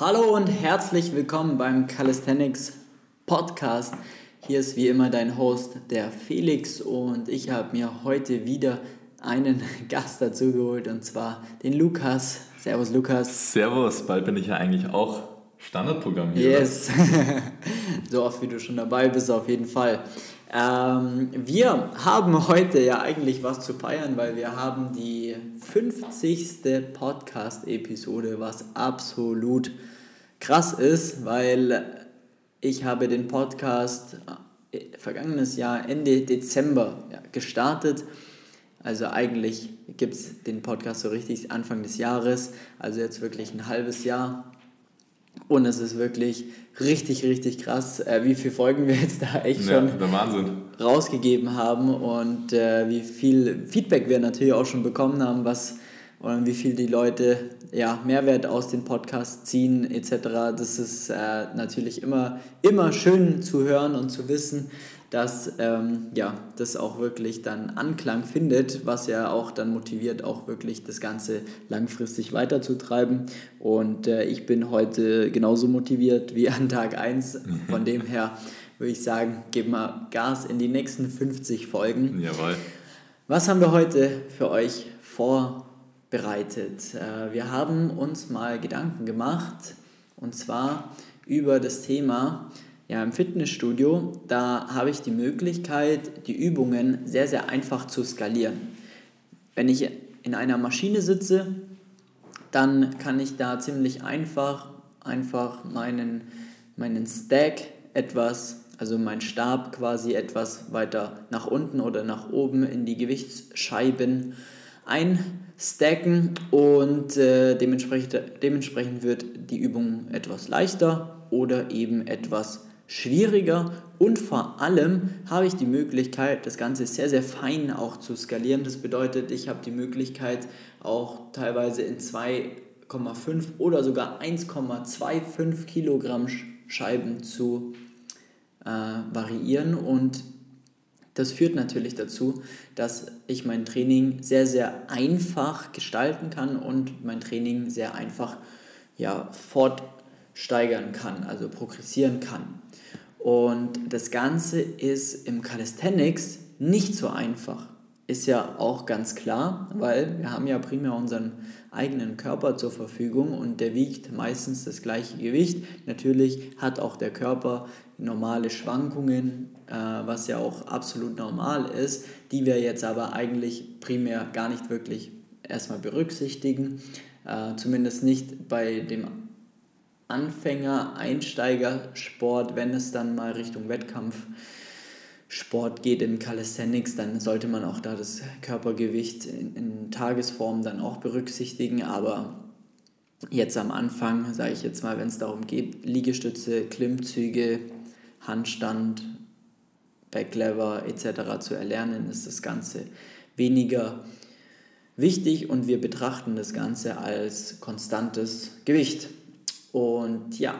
Hallo und herzlich willkommen beim Calisthenics Podcast. Hier ist wie immer dein Host, der Felix, und ich habe mir heute wieder einen Gast dazu geholt und zwar den Lukas. Servus, Lukas. Servus, bald bin ich ja eigentlich auch Standardprogramm hier. Yes, so oft wie du schon dabei bist, auf jeden Fall. Ähm, wir haben heute ja eigentlich was zu feiern, weil wir haben die 50. Podcast-Episode, was absolut krass ist, weil ich habe den Podcast äh, vergangenes Jahr Ende Dezember ja, gestartet. Also eigentlich gibt es den Podcast so richtig Anfang des Jahres, also jetzt wirklich ein halbes Jahr. Und es ist wirklich richtig, richtig krass, äh, wie viele Folgen wir jetzt da echt Ja, schon der Wahnsinn. rausgegeben haben und äh, wie viel Feedback wir natürlich auch schon bekommen haben, was und wie viel die Leute ja, Mehrwert aus den Podcasts ziehen etc. Das ist äh, natürlich immer, immer schön zu hören und zu wissen, dass ähm, ja, das auch wirklich dann Anklang findet, was ja auch dann motiviert, auch wirklich das Ganze langfristig weiterzutreiben. Und äh, ich bin heute genauso motiviert wie an Tag 1. Von dem her würde ich sagen, geben wir Gas in die nächsten 50 Folgen. Jawohl. Was haben wir heute für euch vorbereitet? Äh, Wir haben uns mal Gedanken gemacht und zwar über das Thema ja, im Fitnessstudio. Da habe ich die Möglichkeit, die Übungen sehr, sehr einfach zu skalieren. Wenn ich in einer Maschine sitze, dann kann ich da ziemlich einfach, einfach meinen, meinen Stack etwas, also meinen Stab quasi etwas weiter nach unten oder nach oben in die Gewichtsscheiben einstacken und äh, dementsprechend, dementsprechend wird die Übung etwas leichter oder eben etwas schwieriger und vor allem habe ich die Möglichkeit, das Ganze sehr, sehr fein auch zu skalieren. Das bedeutet, ich habe die Möglichkeit auch teilweise in 2,5 oder sogar 1,25 Kilogramm Sch- Scheiben zu äh, variieren und das führt natürlich dazu, dass ich mein Training sehr, sehr einfach gestalten kann und mein Training sehr einfach ja, fortsteigern kann, also progressieren kann. Und das Ganze ist im Calisthenics nicht so einfach. Ist ja auch ganz klar, weil wir haben ja primär unseren eigenen Körper zur Verfügung und der wiegt meistens das gleiche Gewicht. Natürlich hat auch der Körper normale Schwankungen, äh, was ja auch absolut normal ist, die wir jetzt aber eigentlich primär gar nicht wirklich erstmal berücksichtigen. Äh, zumindest nicht bei dem Anfänger, Einsteigersport, wenn es dann mal Richtung Wettkampfsport geht im Calisthenics, dann sollte man auch da das Körpergewicht in, in Tagesform dann auch berücksichtigen. Aber jetzt am Anfang, sage ich jetzt mal, wenn es darum geht, Liegestütze, Klimmzüge, Handstand, Backlever etc. zu erlernen, ist das Ganze weniger wichtig und wir betrachten das Ganze als konstantes Gewicht. Und ja,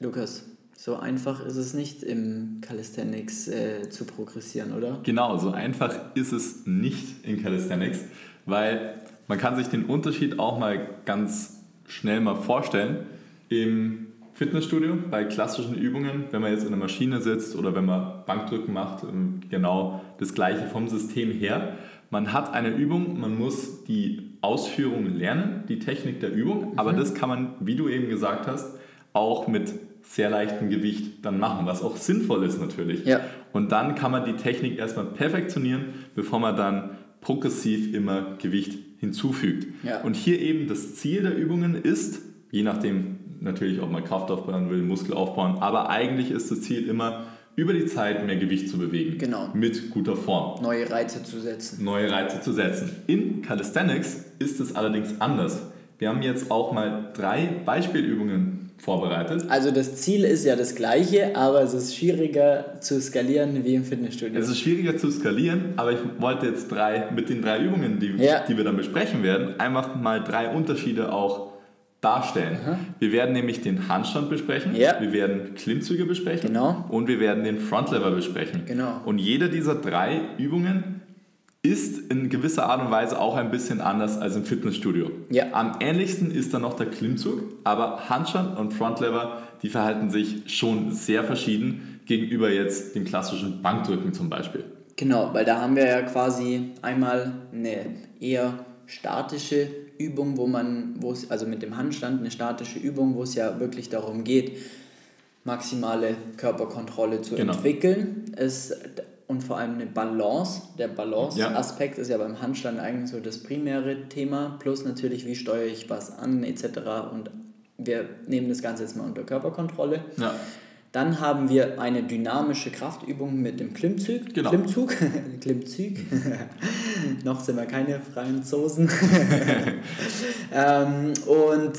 Lukas, so einfach ist es nicht im Calisthenics äh, zu progressieren, oder? Genau, so einfach ist es nicht in Calisthenics, weil man kann sich den Unterschied auch mal ganz schnell mal vorstellen. Im Fitnessstudio bei klassischen Übungen, wenn man jetzt in der Maschine sitzt oder wenn man Bankdrücken macht, ähm, genau das gleiche vom System her. Man hat eine Übung, man muss die Ausführung lernen, die Technik der Übung, aber das kann man, wie du eben gesagt hast, auch mit sehr leichtem Gewicht dann machen, was auch sinnvoll ist natürlich. Ja. Und dann kann man die Technik erstmal perfektionieren, bevor man dann progressiv immer Gewicht hinzufügt. Ja. Und hier eben das Ziel der Übungen ist, je nachdem natürlich, ob man Kraft aufbauen will, Muskel aufbauen, aber eigentlich ist das Ziel immer, über die Zeit mehr Gewicht zu bewegen. Genau. Mit guter Form. Neue Reize zu setzen. Neue Reize zu setzen. In Calisthenics ist es allerdings anders. Wir haben jetzt auch mal drei Beispielübungen vorbereitet. Also das Ziel ist ja das gleiche, aber es ist schwieriger zu skalieren wie im Fitnessstudio. Es ist schwieriger zu skalieren, aber ich wollte jetzt drei, mit den drei Übungen, die, Ja. die wir dann besprechen werden, einfach mal drei Unterschiede auch darstellen. Wir werden nämlich den Handstand besprechen, Ja. wir werden Klimmzüge besprechen Genau. und wir werden den Frontlever besprechen. Genau. Und jede dieser drei Übungen ist in gewisser Art und Weise auch ein bisschen anders als im Fitnessstudio. Ja. Am ähnlichsten ist dann noch der Klimmzug, aber Handstand und Frontlever, die verhalten sich schon sehr verschieden gegenüber jetzt dem klassischen Bankdrücken zum Beispiel. Genau, weil da haben wir ja quasi einmal eine eher statische Übung, wo man, wo es, also mit dem Handstand eine statische Übung, wo es ja wirklich darum geht, maximale Körperkontrolle zu Genau. entwickeln. Es, und vor allem eine Balance. Der Balance-Aspekt ist ja beim Handstand eigentlich so das primäre Thema, plus natürlich, wie steuere ich was an, etc. Und wir nehmen das Ganze jetzt mal unter Körperkontrolle. Ja. Dann haben wir eine dynamische Kraftübung mit dem Klimmzug. Genau. Klimmzug. Klimmzug. Noch sind wir keine Franzosen. ähm, und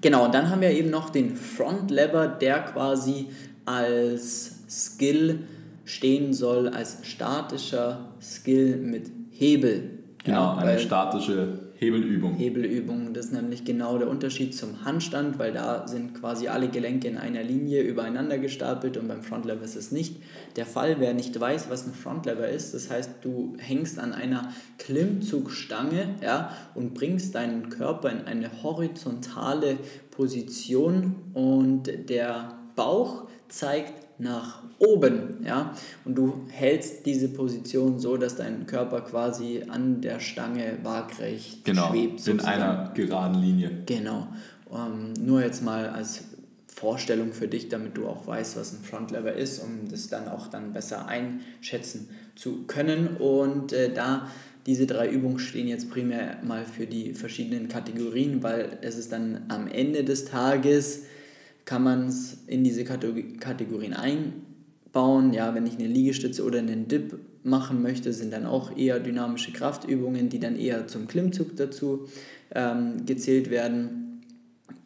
genau, und dann haben wir eben noch den Front Lever, der quasi als Skill stehen soll, als statischer Skill mit Hebel. Genau, eine weil- statische Hebelübung. Hebelübung. Das ist nämlich genau der Unterschied zum Handstand, weil da sind quasi alle Gelenke in einer Linie übereinander gestapelt und beim Frontlever ist es nicht der Fall. Wer nicht weiß, was ein Frontlever ist, das heißt, du hängst an einer Klimmzugstange ja, und bringst deinen Körper in eine horizontale Position und der Bauch zeigt nach oben, ja, und du hältst diese Position so, dass dein Körper quasi an der Stange waagrecht Genau, schwebt. in sozusagen. einer geraden Linie. Genau. Ähm, nur jetzt mal als Vorstellung für dich, damit du auch weißt, was ein Frontlever ist, um das dann auch dann besser einschätzen zu können. Und äh, da diese drei Übungen stehen jetzt primär mal für die verschiedenen Kategorien, weil es ist dann am Ende des Tages, kann man es in diese Kategor- Kategorien einbauen. Ja, wenn ich eine Liegestütze oder einen Dip machen möchte, sind dann auch eher dynamische Kraftübungen, die dann eher zum Klimmzug dazu ähm, gezählt werden.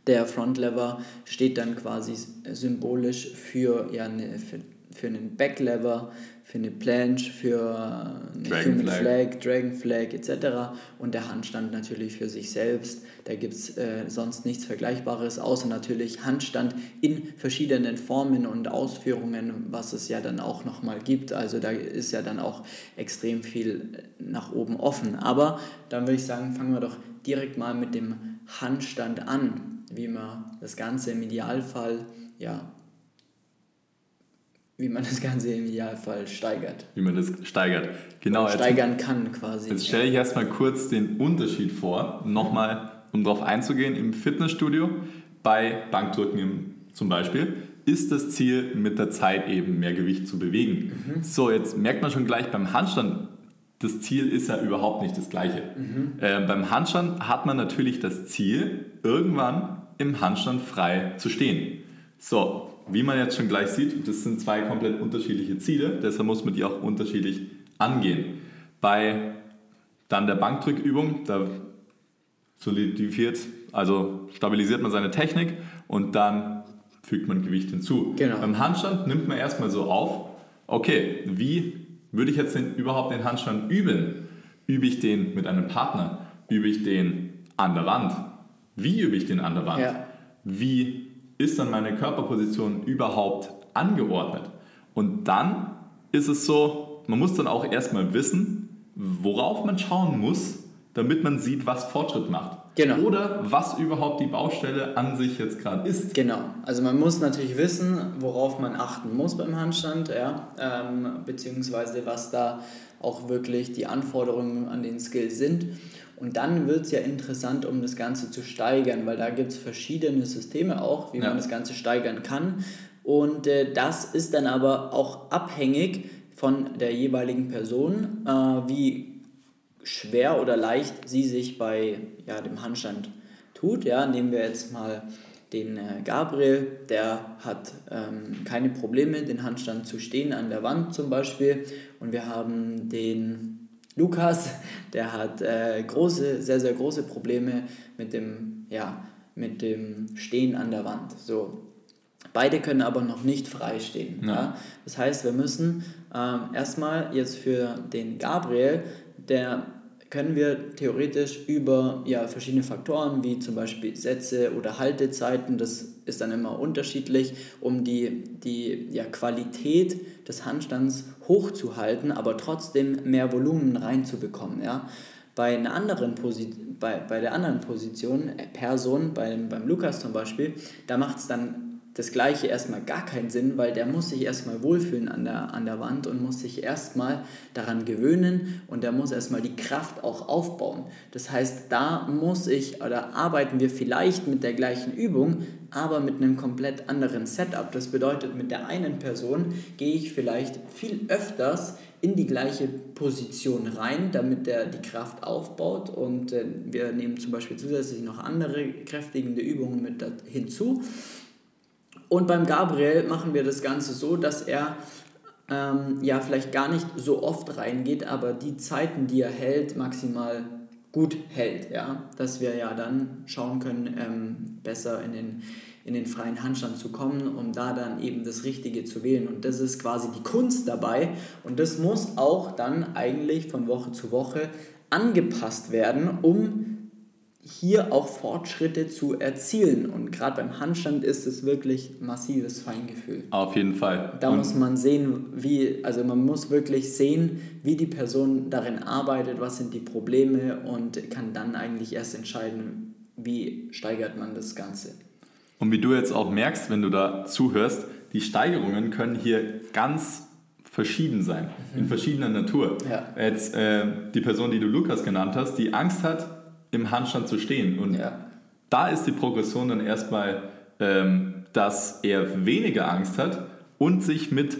Der Frontlever steht dann quasi symbolisch für, ja, eine, für, für einen Backlever, für eine Planche, für eine Dragon Human Flag. Flag, Dragon Flag etc. Und der Handstand natürlich für sich selbst. Da gibt es äh, sonst nichts Vergleichbares, außer natürlich Handstand in verschiedenen Formen und Ausführungen, was es ja dann auch nochmal gibt. Also da ist ja dann auch extrem viel nach oben offen. Aber dann würde ich sagen, fangen wir doch direkt mal mit dem Handstand an, wie man das Ganze im Idealfall, ja, wie man das Ganze im Idealfall steigert. Wie man das steigert. Genau, jetzt, steigern kann quasi. jetzt stelle ich erstmal kurz den Unterschied vor, nochmal, um darauf einzugehen, im Fitnessstudio, bei Bankdrücken zum Beispiel, ist das Ziel, mit der Zeit eben mehr Gewicht zu bewegen. So, jetzt merkt man schon gleich beim Handstand, das Ziel ist ja überhaupt nicht das gleiche. Äh, beim Handstand hat man natürlich das Ziel, irgendwann im Handstand frei zu stehen. So, wie man jetzt schon gleich sieht, das sind zwei komplett unterschiedliche Ziele, deshalb muss man die auch unterschiedlich angehen. Bei dann der Bankdrückübung, da solidifiziert, also stabilisiert man seine Technik und dann fügt man Gewicht hinzu. Genau. Beim Handstand nimmt man erstmal so auf, okay, wie würde ich jetzt denn überhaupt den Handstand üben? Übe ich den mit einem Partner? Übe ich den an der Wand? Wie übe ich den an der Wand? Ja. Wie ist dann meine Körperposition überhaupt angeordnet? Und dann ist es so, man muss dann auch erstmal wissen, worauf man schauen muss, damit man sieht, was Fortschritt macht. Genau. Oder was überhaupt die Baustelle an sich jetzt gerade ist. Genau, also man muss natürlich wissen, worauf man achten muss beim Handstand, ja, ähm, beziehungsweise was da auch wirklich die Anforderungen an den Skill sind. Und dann wird es ja interessant, um das Ganze zu steigern, weil da gibt es verschiedene Systeme auch, wie Ja. man das Ganze steigern kann. Und äh, das ist dann aber auch abhängig von der jeweiligen Person, äh, wie schwer oder leicht sie sich bei ja, dem Handstand tut. Ja, nehmen wir jetzt mal den äh, Gabriel, der hat ähm, keine Probleme, den Handstand zu stehen an der Wand zum Beispiel. Und wir haben den Lukas, der hat äh, große, sehr, sehr große Probleme mit dem, ja, mit dem Stehen an der Wand. So. Beide können aber noch nicht frei stehen. Ja. Ja. Das heißt, wir müssen ähm, erstmal jetzt für den Gabriel, der können wir theoretisch über ja, verschiedene Faktoren wie zum Beispiel Sätze oder Haltezeiten, das ist dann immer unterschiedlich, um die, die ja, Qualität des Handstands hochzuhalten, aber trotzdem mehr Volumen reinzubekommen. Ja? Bei, einer anderen bei, bei der anderen Position, äh, Person, beim, beim Lukas zum Beispiel, da macht es dann das Gleiche erstmal gar keinen Sinn, weil der muss sich erstmal wohlfühlen an der, an der Wand und muss sich erstmal daran gewöhnen und der muss erstmal die Kraft auch aufbauen. Das heißt, da muss ich oder arbeiten wir vielleicht mit der gleichen Übung, aber mit einem komplett anderen Setup. Das bedeutet, mit der einen Person gehe ich vielleicht viel öfters in die gleiche Position rein, damit der die Kraft aufbaut und äh, wir nehmen zum Beispiel zusätzlich noch andere kräftigende Übungen mit hinzu und beim Gabriel machen wir das Ganze so, dass er ähm, ja vielleicht gar nicht so oft reingeht, aber die Zeiten, die er hält, maximal gut hält. Ja? Dass wir ja dann schauen können, ähm, besser in den, in den freien Handstand zu kommen, um da dann eben das Richtige zu wählen. Und das ist quasi die Kunst dabei. Und das muss auch dann eigentlich von Woche zu Woche angepasst werden, um hier auch Fortschritte zu erzielen. Und gerade beim Handstand ist es wirklich massives Feingefühl. Auf jeden Fall. Da und muss man sehen, wie, also man muss wirklich sehen, wie die Person darin arbeitet, was sind die Probleme und kann dann eigentlich erst entscheiden, wie steigert man das Ganze. Und wie du jetzt auch merkst, wenn du da zuhörst, die Steigerungen können hier ganz verschieden sein, mhm. in verschiedener Natur. Ja. Jetzt äh, die Person, die du Lukas genannt hast, die Angst hat, im Handstand zu stehen. Und ja. da ist die Progression dann erstmal, ähm, dass er weniger Angst hat und sich mit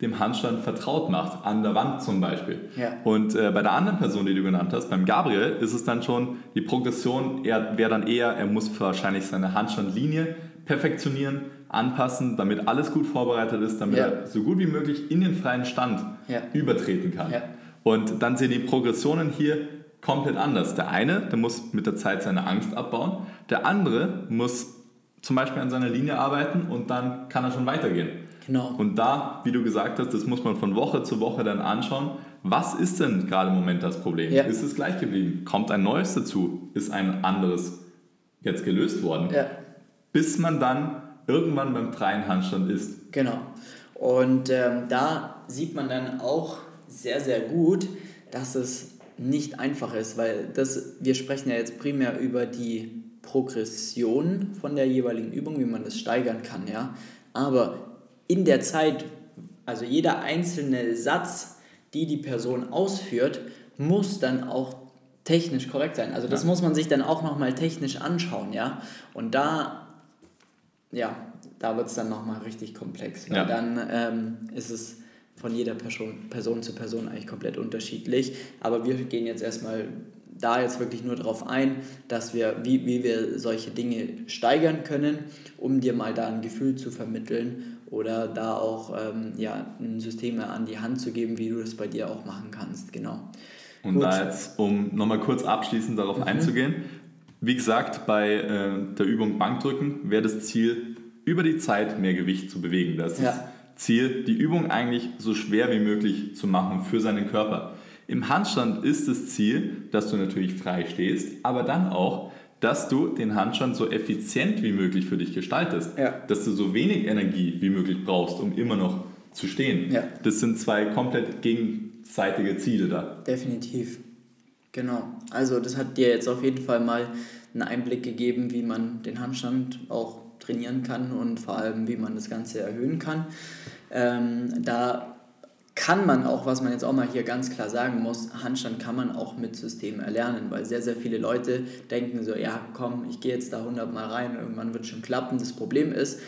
dem Handstand vertraut macht, an der Wand zum Beispiel. Ja. Und äh, bei der anderen Person, die du genannt hast, beim Gabriel, ist es dann schon, die Progression wäre dann eher, er muss wahrscheinlich seine Handstandlinie perfektionieren, anpassen, damit alles gut vorbereitet ist, damit ja. er so gut wie möglich in den freien Stand ja. übertreten kann. Und dann sind die Progressionen hier komplett anders. Der eine, der muss mit der Zeit seine Angst abbauen. Der andere muss zum Beispiel an seiner Linie arbeiten und dann kann er schon weitergehen. Genau. Und da, wie du gesagt hast, das muss man von Woche zu Woche dann anschauen. Was ist denn gerade im Moment das Problem? Ja. Ist es gleich geblieben? Kommt ein neues dazu? Ist ein anderes jetzt gelöst worden? Ja. Bis man dann irgendwann beim freien Handstand ist. Genau. Und ähm, da sieht man dann auch sehr, sehr gut, dass es nicht einfach ist, weil das, wir sprechen ja jetzt primär über die Progression von der jeweiligen Übung, wie man das steigern kann, ja. Aber in der Zeit, also jeder einzelne Satz, die die Person ausführt, muss dann auch technisch korrekt sein. Also das ja. muss man sich dann auch nochmal technisch anschauen, ja. Und da, ja, da wird es dann nochmal richtig komplex. Weil ja. dann ähm, ist es von jeder Person, Person zu Person eigentlich komplett unterschiedlich. Aber wir gehen jetzt erstmal da jetzt wirklich nur darauf ein, dass wir, wie, wie wir solche Dinge steigern können, um dir mal da ein Gefühl zu vermitteln oder da auch ähm, ja, ein System an die Hand zu geben, wie du das bei dir auch machen kannst. Genau. Und Gut. da jetzt, um nochmal kurz abschließend darauf mhm. einzugehen, wie gesagt, bei äh, der Übung Bankdrücken wäre das Ziel, über die Zeit mehr Gewicht zu bewegen. Das ja. ist Ziel, die Übung eigentlich so schwer wie möglich zu machen für seinen Körper. Im Handstand ist das Ziel, dass du natürlich frei stehst, aber dann auch, dass du den Handstand so effizient wie möglich für dich gestaltest. Ja. Dass du so wenig Energie wie möglich brauchst, um immer noch zu stehen. Ja. Das sind zwei komplett gegenseitige Ziele da. Definitiv. Genau. Also das hat dir jetzt auf jeden Fall mal einen Einblick gegeben, wie man den Handstand auch trainieren kann und vor allem, wie man das Ganze erhöhen kann. Ähm, da kann man auch, was man jetzt auch mal hier ganz klar sagen muss, Handstand kann man auch mit System erlernen, weil sehr, sehr viele Leute denken so, ja komm, ich gehe jetzt da 100 Mal rein, irgendwann wird schon klappen. Das Problem ist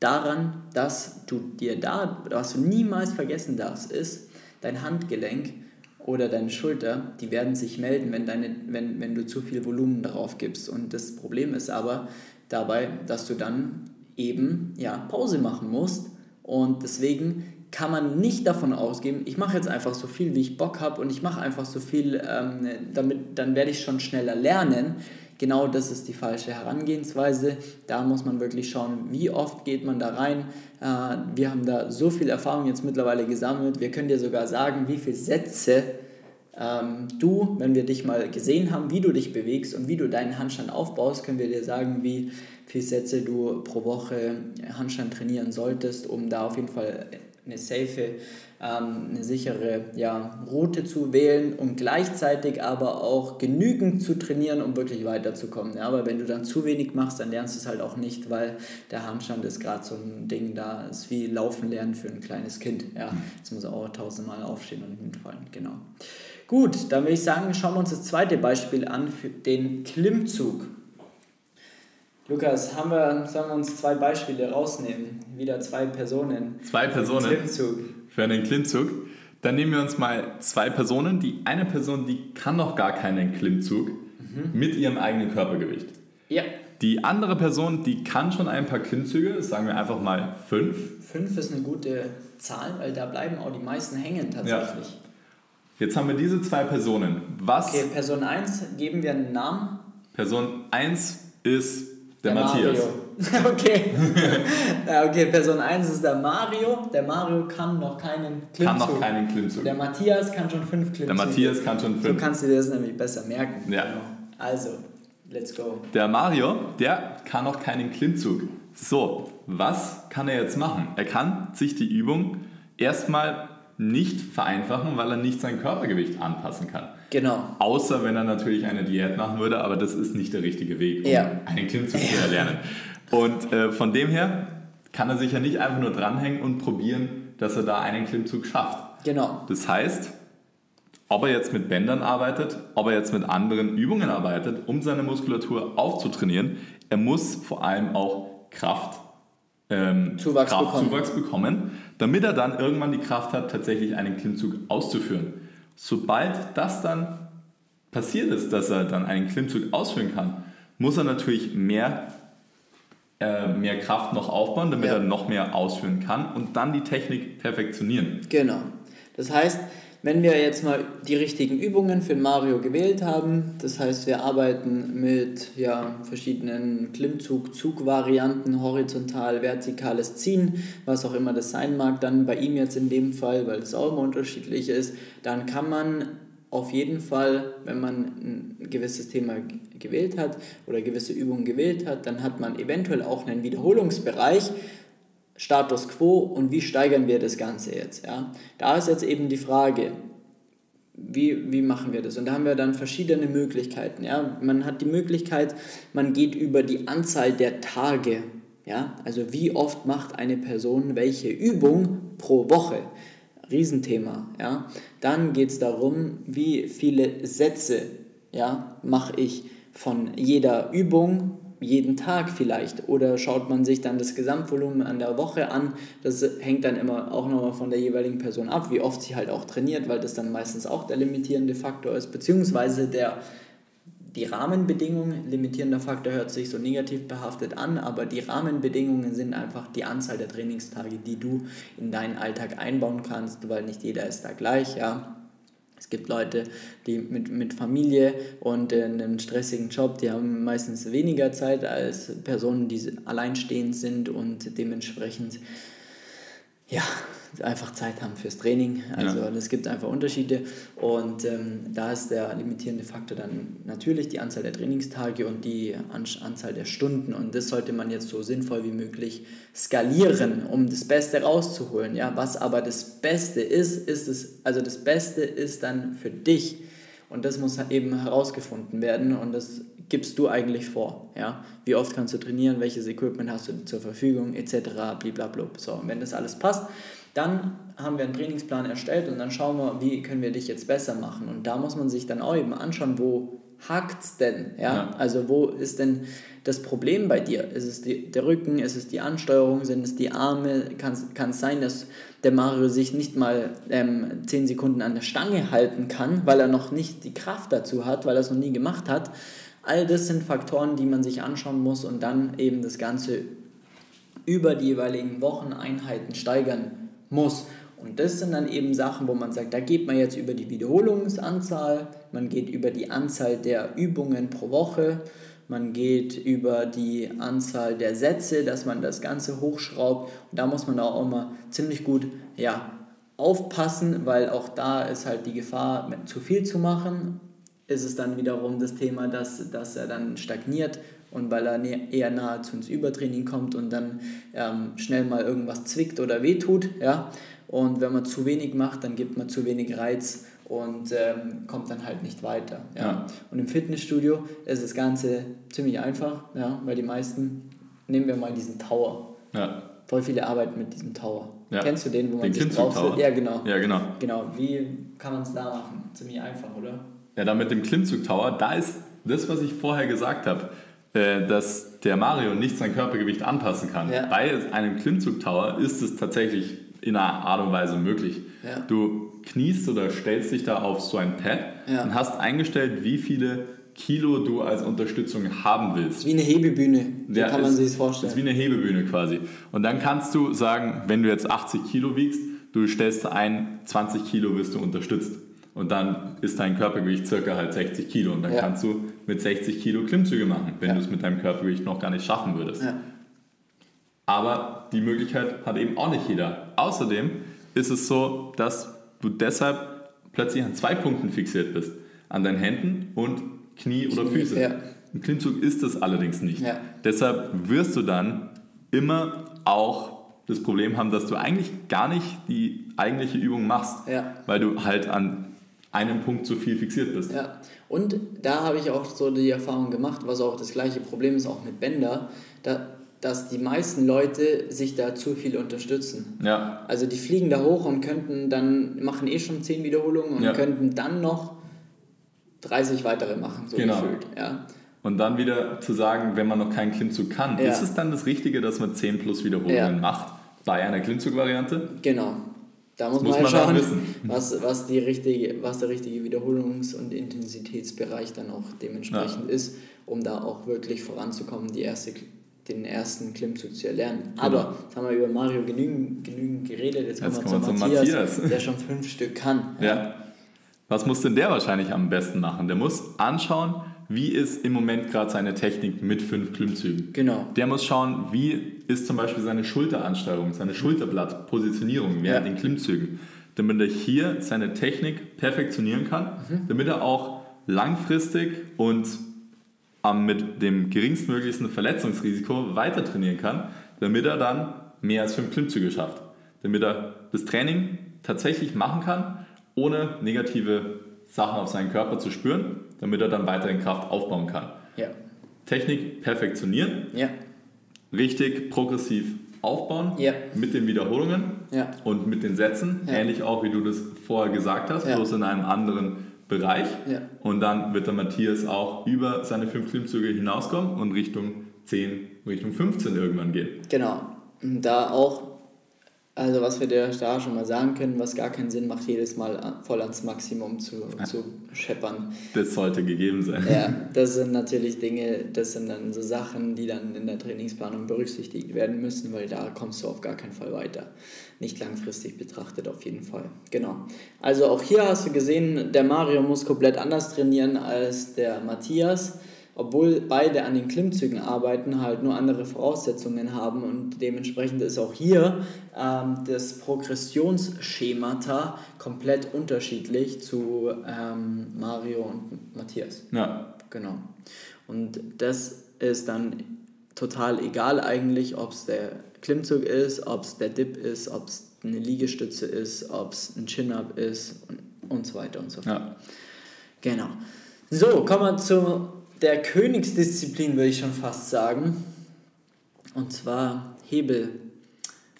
daran, dass du dir da, was du niemals vergessen darfst, ist, dein Handgelenk oder deine Schulter, die werden sich melden, wenn, deine, wenn, wenn du zu viel Volumen darauf gibst. Und das Problem ist aber, dabei, dass du dann eben ja, Pause machen musst. Und deswegen kann man nicht davon ausgehen, ich mache jetzt einfach so viel, wie ich Bock habe und ich mache einfach so viel, ähm, damit, dann werde ich schon schneller lernen. Genau das ist die falsche Herangehensweise. Da muss man wirklich schauen, wie oft geht man da rein. Äh, wir haben da so viel Erfahrung jetzt mittlerweile gesammelt. Wir können dir sogar sagen, wie viele Sätze ähm, du, wenn wir dich mal gesehen haben, wie du dich bewegst und wie du deinen Handstand aufbaust, können wir dir sagen, wie viele Sätze du pro Woche Handstand trainieren solltest, um da auf jeden Fall eine safe ähm, eine sichere ja, Route zu wählen und gleichzeitig aber auch genügend zu trainieren, um wirklich weiterzukommen. Ja, aber wenn du dann zu wenig machst, dann lernst du es halt auch nicht, weil der Handstand ist gerade so ein Ding, da ist wie Laufen lernen für ein kleines Kind. Ja, jetzt muss er auch tausendmal aufstehen und hinfallen. Genau. Gut, dann würde ich sagen, schauen wir uns das zweite Beispiel an für den Klimmzug. Lukas, haben wir, sollen wir uns zwei Beispiele rausnehmen? Wieder zwei Personen. Zwei Personen? Klimmzug für einen Klimmzug. Dann nehmen wir uns mal zwei Personen. Die eine Person, die kann noch gar keinen Klimmzug mhm. mit ihrem eigenen Körpergewicht. Ja. Die andere Person, die kann schon ein paar Klimmzüge, sagen wir einfach mal fünf. Fünf ist eine gute Zahl, weil da bleiben auch die meisten hängen tatsächlich. Ja. Jetzt haben wir diese zwei Personen. Was? Okay, Person 1, geben wir einen Namen. Person 1 ist der, der Matthias. Mario. okay. okay, Person 1 ist der Mario. Der Mario kann noch keinen Klimmzug. Kann noch keinen Klimmzug. Der Matthias kann schon fünf Klimmzüge. Der Matthias kann schon fünf. Du kannst dir das nämlich besser merken. Ja. Genau. Also, let's go. Der Mario, der kann noch keinen Klimmzug. So, was kann er jetzt machen? Er kann sich die Übung erstmal nicht vereinfachen, weil er nicht sein Körpergewicht anpassen kann. Genau. Außer wenn er natürlich eine Diät machen würde, aber das ist nicht der richtige Weg, um ja. einen Klimmzug zu erlernen. Und äh, von dem her kann er sich ja nicht einfach nur dranhängen und probieren, dass er da einen Klimmzug schafft. Genau. Das heißt, ob er jetzt mit Bändern arbeitet, ob er jetzt mit anderen Übungen arbeitet, um seine Muskulatur aufzutrainieren, er muss vor allem auch Kraft, ähm, Zuwachs, Kraftzuwachs bekommen. bekommen, damit er dann irgendwann die Kraft hat, tatsächlich einen Klimmzug auszuführen. Sobald das dann passiert ist, dass er dann einen Klimmzug ausführen kann, muss er natürlich mehr, äh, mehr Kraft noch aufbauen, damit ja. er noch mehr ausführen kann und dann die Technik perfektionieren. Genau. Das heißt, wenn wir jetzt mal die richtigen Übungen für Mario gewählt haben, das heißt, wir arbeiten mit ja, verschiedenen Klimmzug-Zugvarianten, horizontal, vertikales Ziehen, was auch immer das sein mag, dann bei ihm jetzt in dem Fall, weil es auch immer unterschiedlich ist, dann kann man auf jeden Fall, wenn man ein gewisses Thema gewählt hat oder gewisse Übungen gewählt hat, dann hat man eventuell auch einen Wiederholungsbereich, Status quo und wie steigern wir das Ganze jetzt. Ja? Da ist jetzt eben die Frage, wie, wie machen wir das? Und da haben wir dann verschiedene Möglichkeiten. Ja? Man hat die Möglichkeit, man geht über die Anzahl der Tage. Ja? Also wie oft macht eine Person welche Übung pro Woche? Riesenthema. Ja? Dann geht es darum, wie viele Sätze ja, mache ich von jeder Übung jeden Tag vielleicht oder schaut man sich dann das Gesamtvolumen an der Woche an. Das hängt dann immer auch nochmal von der jeweiligen Person ab, wie oft sie halt auch trainiert, weil das dann meistens auch der limitierende Faktor ist, beziehungsweise der die Rahmenbedingungen, limitierender Faktor hört sich so negativ behaftet an, aber die Rahmenbedingungen sind einfach die Anzahl der Trainingstage, die du in deinen Alltag einbauen kannst, weil nicht jeder ist da gleich, ja. Es gibt Leute, die mit, mit Familie und äh, einem stressigen Job, die haben meistens weniger Zeit als Personen, die alleinstehend sind und dementsprechend ja, einfach Zeit haben fürs Training. Also es gibt einfach Unterschiede. Und ähm, da ist der limitierende Faktor dann natürlich die Anzahl der Trainingstage und die An Anzahl der Stunden. Und das sollte man jetzt so sinnvoll wie möglich skalieren, um das Beste rauszuholen. Ja, was aber das Beste ist, ist es, also das Beste ist dann für dich. Und das muss eben herausgefunden werden. Und das gibst du eigentlich vor. Ja? Wie oft kannst du trainieren, welches Equipment hast du zur Verfügung, etc. Blablabla. So, und wenn das alles passt, dann haben wir einen Trainingsplan erstellt und dann schauen wir, wie können wir dich jetzt besser machen. Und da muss man sich dann auch eben anschauen, wo hakt es denn? Ja? ja? Also wo ist denn das Problem bei dir? Ist es die, der Rücken? Ist es die Ansteuerung? Sind es die Arme? Kann es sein, dass der Mario sich nicht mal ähm, 10 Sekunden an der Stange halten kann, weil er noch nicht die Kraft dazu hat, weil er es noch nie gemacht hat? All das sind Faktoren, die man sich anschauen muss und dann eben das Ganze über die jeweiligen Wocheneinheiten steigern muss. Und das sind dann eben Sachen, wo man sagt, da geht man jetzt über die Wiederholungsanzahl, man geht über die Anzahl der Übungen pro Woche, man geht über die Anzahl der Sätze, dass man das Ganze hochschraubt. Und da muss man auch immer ziemlich gut ja, aufpassen, weil auch da ist halt die Gefahr, zu viel zu machen, ist es dann wiederum das Thema, dass, dass er dann stagniert und weil er eher nahezu ins Übertraining kommt und dann ähm, schnell mal irgendwas zwickt oder wehtut. Ja? Und wenn man zu wenig macht, dann gibt man zu wenig Reiz und ähm, kommt dann halt nicht weiter. Ja? ja? Und im Fitnessstudio ist das Ganze ziemlich einfach, ja? weil die meisten, nehmen wir mal diesen Tower. Ja. Voll viele arbeiten mit diesem Tower. Ja. Kennst du den, wo man den sich drauf Ja, genau. Ja, genau. Genau. Wie kann man es da machen? Ziemlich einfach, oder? Ja, da mit dem Klimmzug Tower, da ist das, was ich vorher gesagt habe, äh, dass der Mario nicht sein Körpergewicht anpassen kann. Ja. Bei einem Klimmzug Tower ist es tatsächlich in einer Art und Weise möglich. Ja. Du kniest oder stellst dich da auf so ein Pad ja. und hast eingestellt, wie viele Kilo du als Unterstützung haben willst. Wie eine Hebebühne, so ja, kann man sich das vorstellen. Ist wie eine Hebebühne quasi. Und dann kannst du sagen, wenn du jetzt 80 Kilo wiegst, du stellst ein, 20 Kilo wirst du unterstützt. Und dann ist dein Körpergewicht circa halt 60 Kilo. Und dann ja. kannst du mit 60 Kilo Klimmzüge machen, wenn ja. du es mit deinem Körpergewicht noch gar nicht schaffen würdest. Ja. Aber die Möglichkeit hat eben auch nicht jeder. Außerdem ist es so, dass du deshalb plötzlich an zwei Punkten fixiert bist. An deinen Händen und Knie oder Füße. Ja. Im Klimmzug ist das allerdings nicht. Deshalb wirst du dann immer auch das Problem haben, dass du eigentlich gar nicht die eigentliche Übung machst, weil du halt an einem Punkt zu viel fixiert bist. Ja, und da habe ich auch so die Erfahrung gemacht, was auch das gleiche Problem ist, auch mit Bänder, da, dass die meisten Leute sich da zu viel unterstützen. Ja. Also die fliegen da hoch und könnten dann, machen eh schon 10 Wiederholungen und ja. könnten dann noch 30 weitere machen, so genau. gefühlt. Ja. Und dann wieder zu sagen, wenn man noch keinen Klimmzug kann, ja. ist es dann das Richtige, dass man 10 plus Wiederholungen macht bei einer Klimmzug-Variante? Genau. Da muss, muss man, man schauen, was, was, die richtige, was der richtige Wiederholungs- und Intensitätsbereich dann auch dementsprechend ja. ist, um da auch wirklich voranzukommen, die erste, den ersten Klimmzug zu erlernen. Genau. Aber jetzt haben wir über Mario genügend, genügend geredet, jetzt, jetzt kommen wir zu Matthias, Matthias, der schon fünf Stück kann. Ja. ja. Was muss denn der wahrscheinlich am besten machen? Der muss anschauen, wie ist im Moment gerade seine Technik mit fünf Klimmzügen. Genau. Der muss schauen, wie ist zum Beispiel seine Schulteransteuerung, seine Schulterblattpositionierung während ja. den Klimmzügen, damit er hier seine Technik perfektionieren kann, mhm. damit er auch langfristig und mit dem geringstmöglichsten Verletzungsrisiko weiter trainieren kann, damit er dann mehr als fünf Klimmzüge schafft. Damit er das Training tatsächlich machen kann, ohne negative Sachen auf seinen Körper zu spüren, damit er dann weiterhin Kraft aufbauen kann. Ja. Technik perfektionieren, ja. richtig progressiv aufbauen ja. mit den Wiederholungen ja. und mit den Sätzen, ähnlich auch wie du das vorher gesagt hast, bloß in einem anderen Bereich. Und dann wird der Matthias auch über seine fünf Klimmzüge hinauskommen und Richtung 10, Richtung 15 irgendwann gehen. Genau. Da auch also was wir dir da schon mal sagen können, was gar keinen Sinn macht, jedes Mal voll ans Maximum zu, zu scheppern. Das sollte gegeben sein. Ja, das sind natürlich Dinge, das sind dann so Sachen, die dann in der Trainingsplanung berücksichtigt werden müssen, weil da kommst du auf gar keinen Fall weiter. Nicht langfristig betrachtet auf jeden Fall. Genau. Also auch hier hast du gesehen, der Mario muss komplett anders trainieren als der Matthias obwohl beide an den Klimmzügen arbeiten, halt nur andere Voraussetzungen haben und dementsprechend ist auch hier ähm, das Progressionsschemata komplett unterschiedlich zu ähm, Mario und Matthias. Ja. Genau. Und das ist dann total egal eigentlich, ob es der Klimmzug ist, ob es der Dip ist, ob es eine Liegestütze ist, ob es ein Chin-Up ist und, und so weiter und so fort. Ja. Genau. So, kommen wir zu der Königsdisziplin, würde ich schon fast sagen. Und zwar Hebel.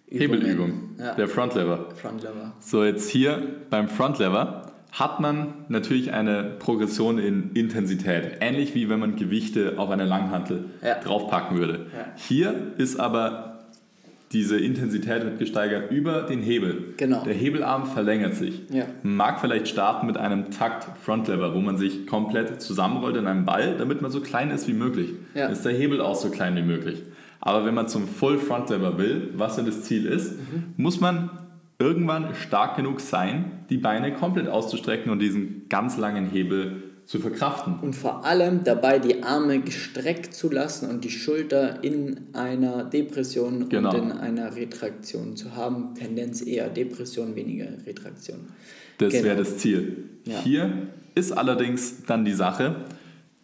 Hebelübung, ja. der Frontlever. Frontlever. So, jetzt hier beim Frontlever hat man natürlich eine Progression in Intensität. Ähnlich wie wenn man Gewichte auf eine Langhantel ja. draufpacken würde. Ja. Hier ist aber diese Intensität wird gesteigert über den Hebel. Genau. Der Hebelarm verlängert sich. Ja. Man mag vielleicht starten mit einem Takt Frontlever, wo man sich komplett zusammenrollt in einem Ball, damit man so klein ist wie möglich. Ja. Ist der Hebel auch so klein wie möglich. Aber wenn man zum Full Frontlever will, was ja das Ziel ist, mhm. muss man irgendwann stark genug sein, die Beine komplett auszustrecken und diesen ganz langen Hebel zu verkraften. Und vor allem dabei die Arme gestreckt zu lassen und die Schulter in einer Depression genau. und in einer Retraktion zu haben. Tendenz eher Depression, weniger Retraktion. Das genau. wäre das Ziel. Ja. Hier ist allerdings dann die Sache,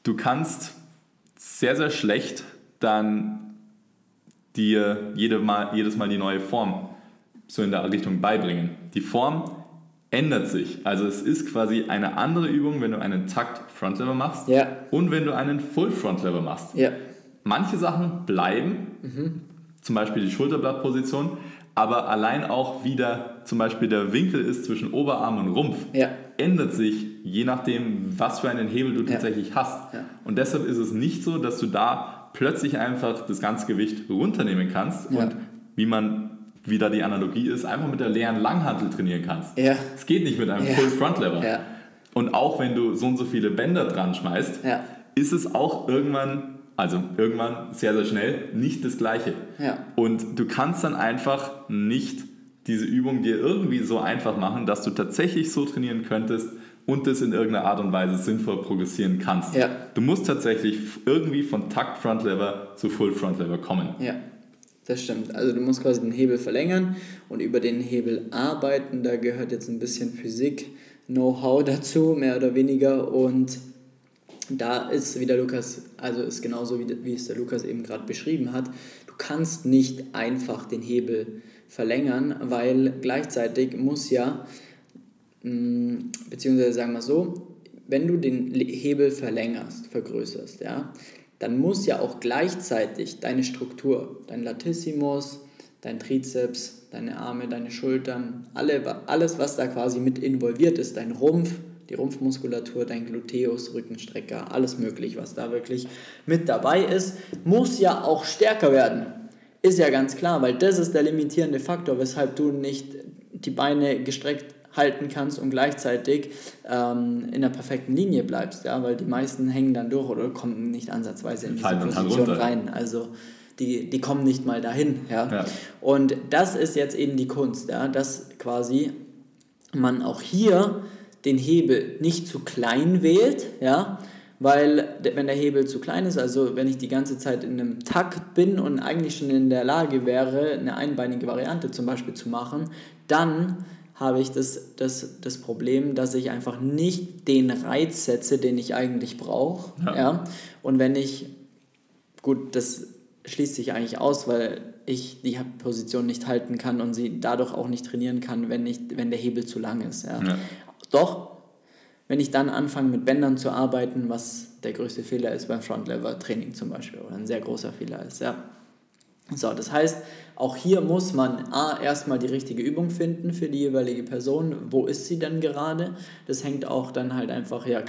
du kannst sehr, sehr schlecht dann dir jede Mal, jedes Mal die neue Form so in der Richtung beibringen. Die Form ändert sich. Also es ist quasi eine andere Übung, wenn du einen Takt Front Lever machst ja. und wenn du einen Full Front Lever machst. Ja. Manche Sachen bleiben, mhm. zum Beispiel die Schulterblattposition, aber allein auch wieder zum Beispiel der Winkel ist zwischen Oberarm und Rumpf, ja. ändert sich je nachdem, was für einen Hebel du tatsächlich hast. Und deshalb ist es nicht so, dass du da plötzlich einfach das ganze Gewicht runternehmen kannst und wie man wie da die Analogie ist, einfach mit der leeren Langhantel trainieren kannst. Ja. Es geht nicht mit einem ja. Full Front Lever. Ja. Und auch wenn du so und so viele Bänder dran schmeißt, ja. ist es auch irgendwann, also irgendwann sehr, sehr schnell, nicht das Gleiche. Ja. Und du kannst dann einfach nicht diese Übung dir irgendwie so einfach machen, dass du tatsächlich so trainieren könntest und das in irgendeiner Art und Weise sinnvoll progressieren kannst. Ja. Du musst tatsächlich irgendwie von Takt Front Lever zu Full Front Lever kommen. Ja. Das stimmt. Also du musst quasi den Hebel verlängern und über den Hebel arbeiten. Da gehört jetzt ein bisschen Physik, Know-how dazu, mehr oder weniger. Und da ist, wie der Lukas, also ist genauso, wie, wie es der Lukas eben gerade beschrieben hat, du kannst nicht einfach den Hebel verlängern, weil gleichzeitig muss ja, mm, beziehungsweise sagen wir so, wenn du den Hebel verlängerst, vergrößerst, ja, dann muss ja auch gleichzeitig deine Struktur, dein Latissimus, dein Trizeps, deine Arme, deine Schultern, alle, alles, was da quasi mit involviert ist, dein Rumpf, die Rumpfmuskulatur, dein Gluteus, Rückenstrecker, alles möglich, was da wirklich mit dabei ist, muss ja auch stärker werden. Ist ja ganz klar, weil das ist der limitierende Faktor, weshalb du nicht die Beine gestreckt halten kannst und gleichzeitig ähm, in der perfekten Linie bleibst, ja, weil die meisten hängen dann durch oder kommen nicht ansatzweise in diese Position rein. Also die, die kommen nicht mal dahin. Ja? ja? Und das ist jetzt eben die Kunst, ja? dass quasi man auch hier den Hebel nicht zu klein wählt, ja, weil wenn der Hebel zu klein ist, also wenn ich die ganze Zeit in einem Takt bin und eigentlich schon in der Lage wäre, eine einbeinige Variante zum Beispiel zu machen, dann habe ich das, das, das Problem, dass ich einfach nicht den Reiz setze, den ich eigentlich brauche. Ja. ja. Und wenn ich, gut, das schließt sich eigentlich aus, weil ich die Position nicht halten kann und sie dadurch auch nicht trainieren kann, wenn, ich, wenn der Hebel zu lang ist. Ja. ja. Doch, wenn ich dann anfange mit Bändern zu arbeiten, was der größte Fehler ist beim Front-Lever-Training zum Beispiel oder ein sehr großer Fehler ist, ja. So, das heißt, auch hier muss man A, erstmal die richtige Übung finden für die jeweilige Person. Wo ist sie denn gerade? Das hängt auch dann halt einfach ja,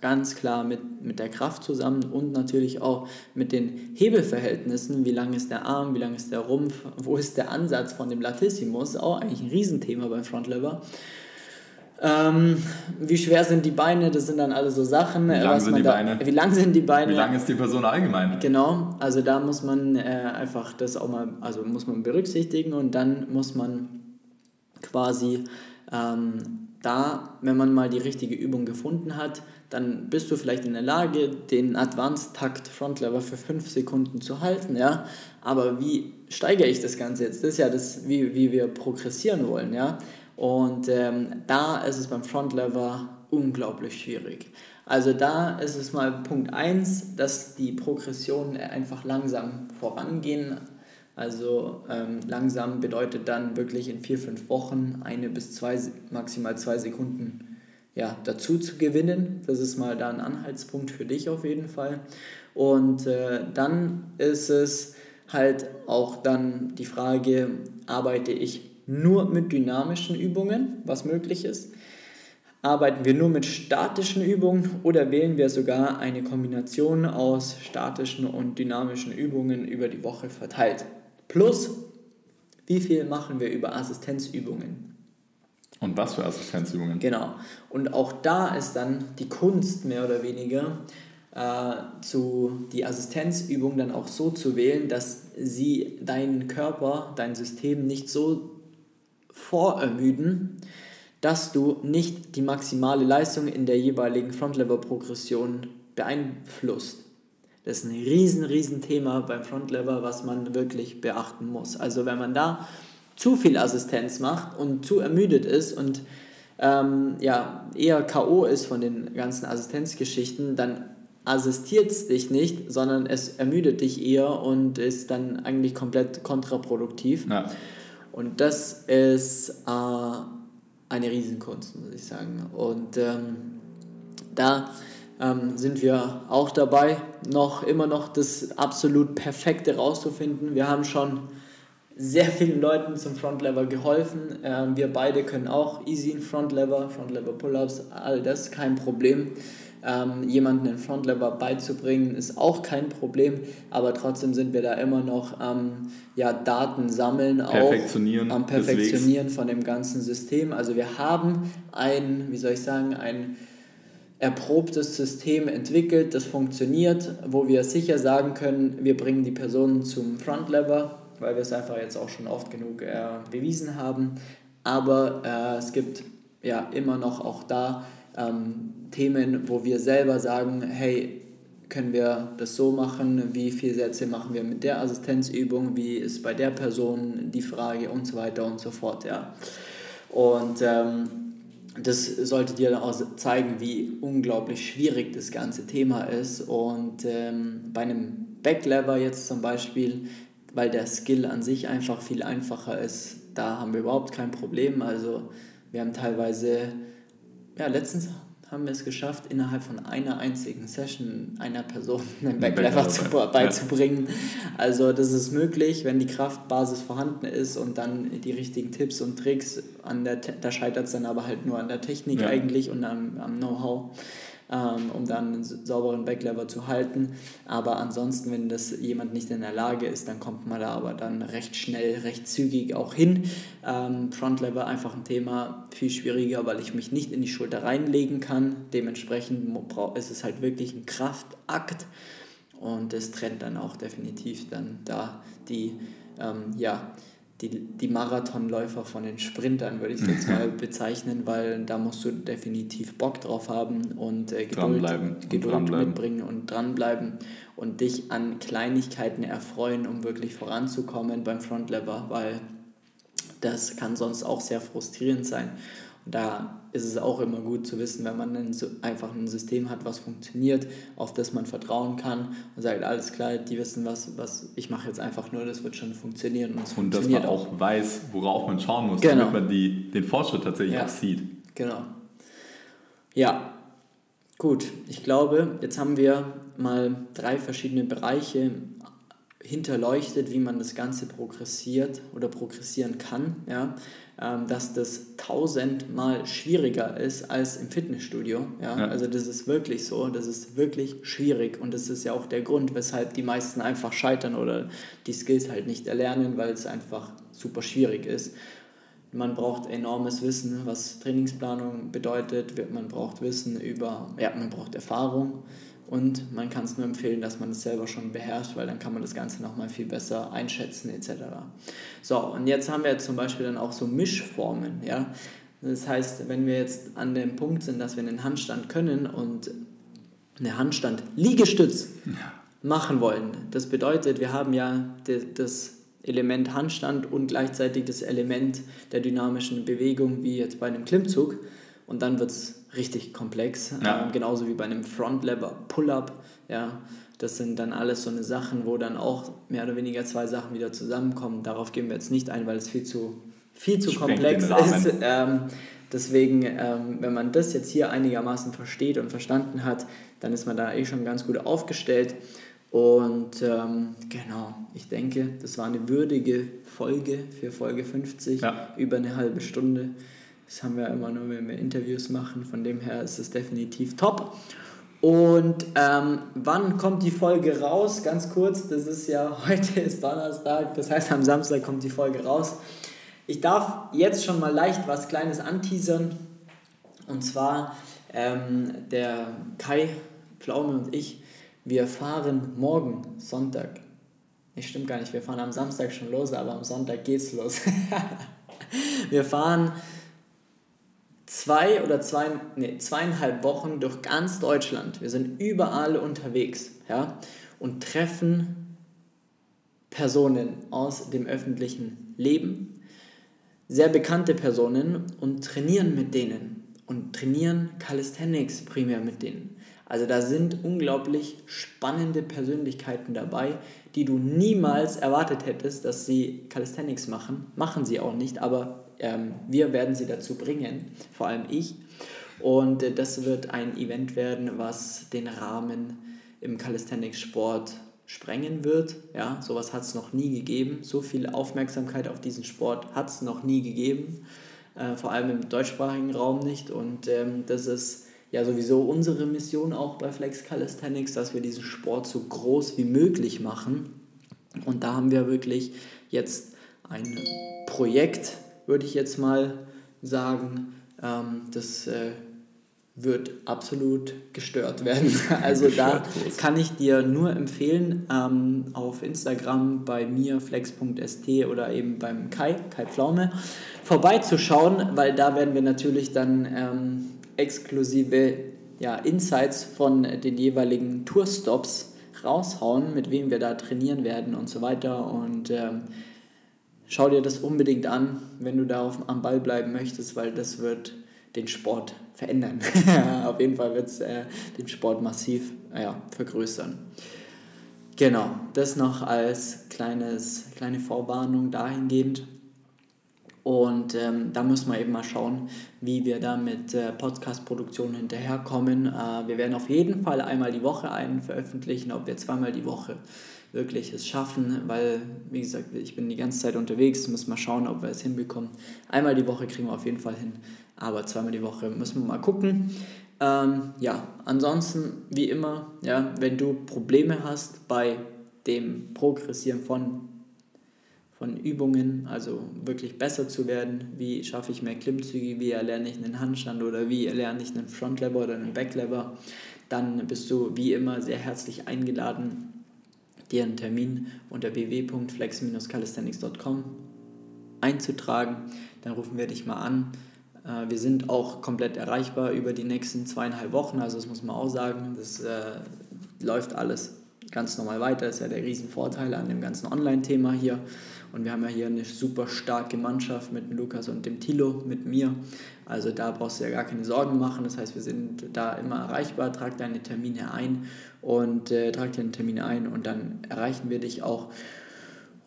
ganz klar mit, mit der Kraft zusammen und natürlich auch mit den Hebelverhältnissen. Wie lang ist der Arm, wie lang ist der Rumpf, wo ist der Ansatz von dem Latissimus? Auch eigentlich ein Riesenthema beim Frontlever. Ähm, wie schwer sind die Beine? Das sind dann alle so Sachen. Wie lang sind die da, Beine? Wie lang sind die Beine? Wie lang ist die Person allgemein? Genau, also da muss man äh, einfach das auch mal, also muss man berücksichtigen und dann muss man quasi ähm, da, wenn man mal die richtige Übung gefunden hat, dann bist du vielleicht in der Lage, den Advanced Takt Front Lever für 5 Sekunden zu halten, ja. Aber wie steigere ich das Ganze jetzt? Das ist ja das, wie, wie wir progressieren wollen, ja. Und ähm, da ist es beim Frontlever unglaublich schwierig. Also da ist es mal Punkt 1, dass die Progressionen einfach langsam vorangehen. Also ähm, langsam bedeutet dann wirklich in vier, fünf Wochen eine bis zwei, maximal zwei Sekunden ja, dazu zu gewinnen. Das ist mal da ein Anhaltspunkt für dich auf jeden Fall. Und äh, dann ist es halt auch dann die Frage, arbeite ich nur mit dynamischen Übungen, was möglich ist? Arbeiten wir nur mit statischen Übungen oder wählen wir sogar eine Kombination aus statischen und dynamischen Übungen über die Woche verteilt? Plus, wie viel machen wir über Assistenzübungen? Und was für Assistenzübungen? Genau. Und auch da ist dann die Kunst mehr oder weniger, äh, zu die Assistenzübung dann auch so zu wählen, dass sie deinen Körper, dein System nicht so vorermüden, dass du nicht die maximale Leistung in der jeweiligen Frontlever-Progression beeinflusst. Das ist ein riesen, riesen Thema beim Frontlever, was man wirklich beachten muss. Also wenn man da zu viel Assistenz macht und zu ermüdet ist und ähm, ja, eher K.O. ist von den ganzen Assistenzgeschichten, dann assistiert es dich nicht, sondern es ermüdet dich eher und ist dann eigentlich komplett kontraproduktiv. Ja. Und das ist äh, eine Riesenkunst, muss ich sagen. Und ähm, da ähm, sind wir auch dabei, noch immer noch das absolut Perfekte rauszufinden. Wir haben schon sehr vielen Leuten zum Frontlever geholfen. Ähm, wir beide können auch easy in Frontlever, Frontlever Pull-ups, all das kein Problem. Ähm, jemanden in Frontlever beizubringen ist auch kein Problem, aber trotzdem sind wir da immer noch am ja, Daten sammeln, perfektionieren auch am Perfektionieren von dem ganzen System. Also wir haben ein, wie soll ich sagen, ein erprobtes System entwickelt, das funktioniert, wo wir sicher sagen können, wir bringen die Personen zum Frontlever, weil wir es einfach jetzt auch schon oft genug äh, bewiesen haben. Aber äh, es gibt ja immer noch auch da ähm, Themen, wo wir selber sagen, hey, können wir das so machen, wie viele Sätze machen wir mit der Assistenzübung, wie ist bei der Person die Frage und so weiter und so fort. Ja. Und ähm, das sollte dir dann auch zeigen, wie unglaublich schwierig das ganze Thema ist. Und ähm, bei einem Backlever jetzt zum Beispiel, weil der Skill an sich einfach viel einfacher ist, da haben wir überhaupt kein Problem. Also wir haben teilweise, ja, letztens haben wir es geschafft, innerhalb von einer einzigen Session einer Person einen Backlever zu, beizubringen. Ja. Also das ist möglich, wenn die Kraftbasis vorhanden ist und dann die richtigen Tipps und Tricks, an der, da scheitert es dann aber halt nur an der Technik ja. eigentlich und am, am Know-how ähm, um dann einen sauberen Backlever zu halten. Aber ansonsten, wenn das jemand nicht in der Lage ist, dann kommt man da aber dann recht schnell, recht zügig auch hin. Ähm, Frontlever einfach ein Thema, viel schwieriger, weil ich mich nicht in die Schulter reinlegen kann. Dementsprechend ist es halt wirklich ein Kraftakt und es trennt dann auch definitiv dann da die, ähm, ja, die, die Marathonläufer von den Sprintern, würde ich es jetzt mal bezeichnen, weil da musst du definitiv Bock drauf haben und äh, Geduld, Geduld und mitbringen und dranbleiben und dich an Kleinigkeiten erfreuen, um wirklich voranzukommen beim Frontlever, weil das kann sonst auch sehr frustrierend sein. Da ist es auch immer gut zu wissen, wenn man ein, einfach ein System hat, was funktioniert, auf das man vertrauen kann und sagt, alles klar, die wissen was, was ich mache jetzt einfach nur, das wird schon funktionieren. Und, und dass man auch, auch weiß, worauf man schauen muss, genau. damit man die, den Fortschritt tatsächlich ja. auch sieht. Genau. Ja, gut. Ich glaube, jetzt haben wir mal drei verschiedene Bereiche hinterleuchtet, wie man das Ganze progressiert oder progressieren kann. Ja? Ähm, dass das tausendmal schwieriger ist als im Fitnessstudio. Ja? ja? Also das ist wirklich so, das ist wirklich schwierig und das ist ja auch der Grund, weshalb die meisten einfach scheitern oder die Skills halt nicht erlernen, weil es einfach super schwierig ist. Man braucht enormes Wissen, was Trainingsplanung bedeutet. Man braucht Wissen über, ja, man braucht Erfahrung und man kann es nur empfehlen, dass man es selber schon beherrscht, weil dann kann man das Ganze nochmal viel besser einschätzen etc. So, und jetzt haben wir zum Beispiel dann auch so Mischformen. Ja? Das heißt, wenn wir jetzt an dem Punkt sind, dass wir einen Handstand können und eine Handstand-Liegestütz ja. machen wollen, das bedeutet, wir haben ja das Element Handstand und gleichzeitig das Element der dynamischen Bewegung, wie jetzt bei einem Klimmzug. Und dann wird es richtig komplex. Ja. Ähm, genauso wie bei einem Front-Lever Pull-Up. Ja, das sind dann alles so eine Sachen, wo dann auch mehr oder weniger zwei Sachen wieder zusammenkommen. Darauf gehen wir jetzt nicht ein, weil es viel zu, viel zu komplex ist. Ähm, deswegen, ähm, wenn man das jetzt hier einigermaßen versteht und verstanden hat, dann ist man da eh schon ganz gut aufgestellt. Und ähm, genau, ich denke, das war eine würdige Folge für Folge 50, ja. über eine halbe Stunde. Das haben wir immer nur, wenn wir Interviews machen. Von dem her ist es definitiv top. Und ähm, wann kommt die Folge raus? Ganz kurz, das ist ja heute ist Donnerstag, das heißt am Samstag kommt die Folge raus. Ich darf jetzt schon mal leicht was Kleines anteasern. Und zwar ähm, der Kai Pflaume und ich, wir fahren morgen Sonntag. Ich stimmt gar nicht, wir fahren am Samstag schon los, aber am Sonntag geht's los. wir fahren zwei oder zwei, nee, zweieinhalb Wochen durch ganz Deutschland. Wir sind überall unterwegs ja, und treffen Personen aus dem öffentlichen Leben, sehr bekannte Personen und trainieren mit denen und trainieren Calisthenics primär mit denen. Also da sind unglaublich spannende Persönlichkeiten dabei, die du niemals erwartet hättest, dass sie Calisthenics machen. Machen sie auch nicht, aber ähm, wir werden sie dazu bringen, vor allem ich. Und äh, das wird ein Event werden, was den Rahmen im Calisthenics-Sport sprengen wird. Ja, sowas hat es noch nie gegeben. So viel Aufmerksamkeit auf diesen Sport hat es noch nie gegeben. Äh, vor allem im deutschsprachigen Raum nicht. Und ähm, das ist ja sowieso unsere Mission auch bei Flex Calisthenics, dass wir diesen Sport so groß wie möglich machen. Und da haben wir wirklich jetzt ein Projekt, würde ich jetzt mal sagen. Ähm, das äh, wird absolut gestört werden. Also da kann ich dir nur empfehlen, ähm, auf Instagram bei mir flex.st oder eben beim Kai, Kai Pflaume, vorbeizuschauen, weil da werden wir natürlich dann ähm, exklusive ja, Insights von den jeweiligen Tourstops raushauen, mit wem wir da trainieren werden und so weiter. Und ähm, schau dir das unbedingt an, wenn du da auf, am Ball bleiben möchtest, weil das wird den Sport verändern. auf jeden Fall wird es äh, den Sport massiv ja, vergrößern. Genau, das noch als kleines, kleine Vorwarnung dahingehend. Und ähm, da müssen wir eben mal schauen, wie wir da mit äh, Podcast-Produktion hinterherkommen. Äh, wir werden auf jeden Fall einmal die Woche einen veröffentlichen, ob wir zweimal die Woche wirklich es schaffen, weil, wie gesagt, ich bin die ganze Zeit unterwegs, müssen wir schauen, ob wir es hinbekommen. Einmal die Woche kriegen wir auf jeden Fall hin, aber zweimal die Woche müssen wir mal gucken. Ähm, ja, ansonsten, wie immer, ja, wenn du Probleme hast bei dem Progressieren von von Übungen, also wirklich besser zu werden. Wie schaffe ich mehr Klimmzüge, wie erlerne ich einen Handstand oder wie erlerne ich einen Frontlever oder einen Backlever, dann bist du wie immer sehr herzlich eingeladen, dir einen Termin unter www.flex-calisthenics.com einzutragen. Dann rufen wir dich mal an. Äh, wir sind auch komplett erreichbar über die nächsten zweieinhalb Wochen, also das muss man auch sagen. Das äh, läuft alles ganz normal weiter. Das ist ja der Riesenvorteil an dem ganzen Online-Thema hier. Und wir haben ja hier eine super starke Mannschaft mit Lukas und dem Tilo, mit mir. Also da brauchst du ja gar keine Sorgen machen. Das heißt, wir sind da immer erreichbar. Trag deine Termine ein und äh, trag deine Termine ein und dann erreichen wir dich auch.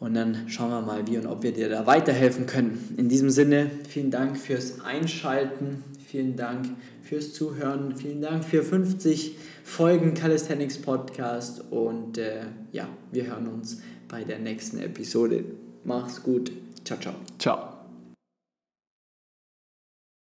Und dann schauen wir mal, wie und ob wir dir da weiterhelfen können. In diesem Sinne, vielen Dank fürs Einschalten, vielen Dank fürs Zuhören, vielen Dank für 50 Folgen Calisthenics Podcast und äh, ja, wir hören uns bei der nächsten Episode. Mach's gut. Ciao, ciao. Ciao.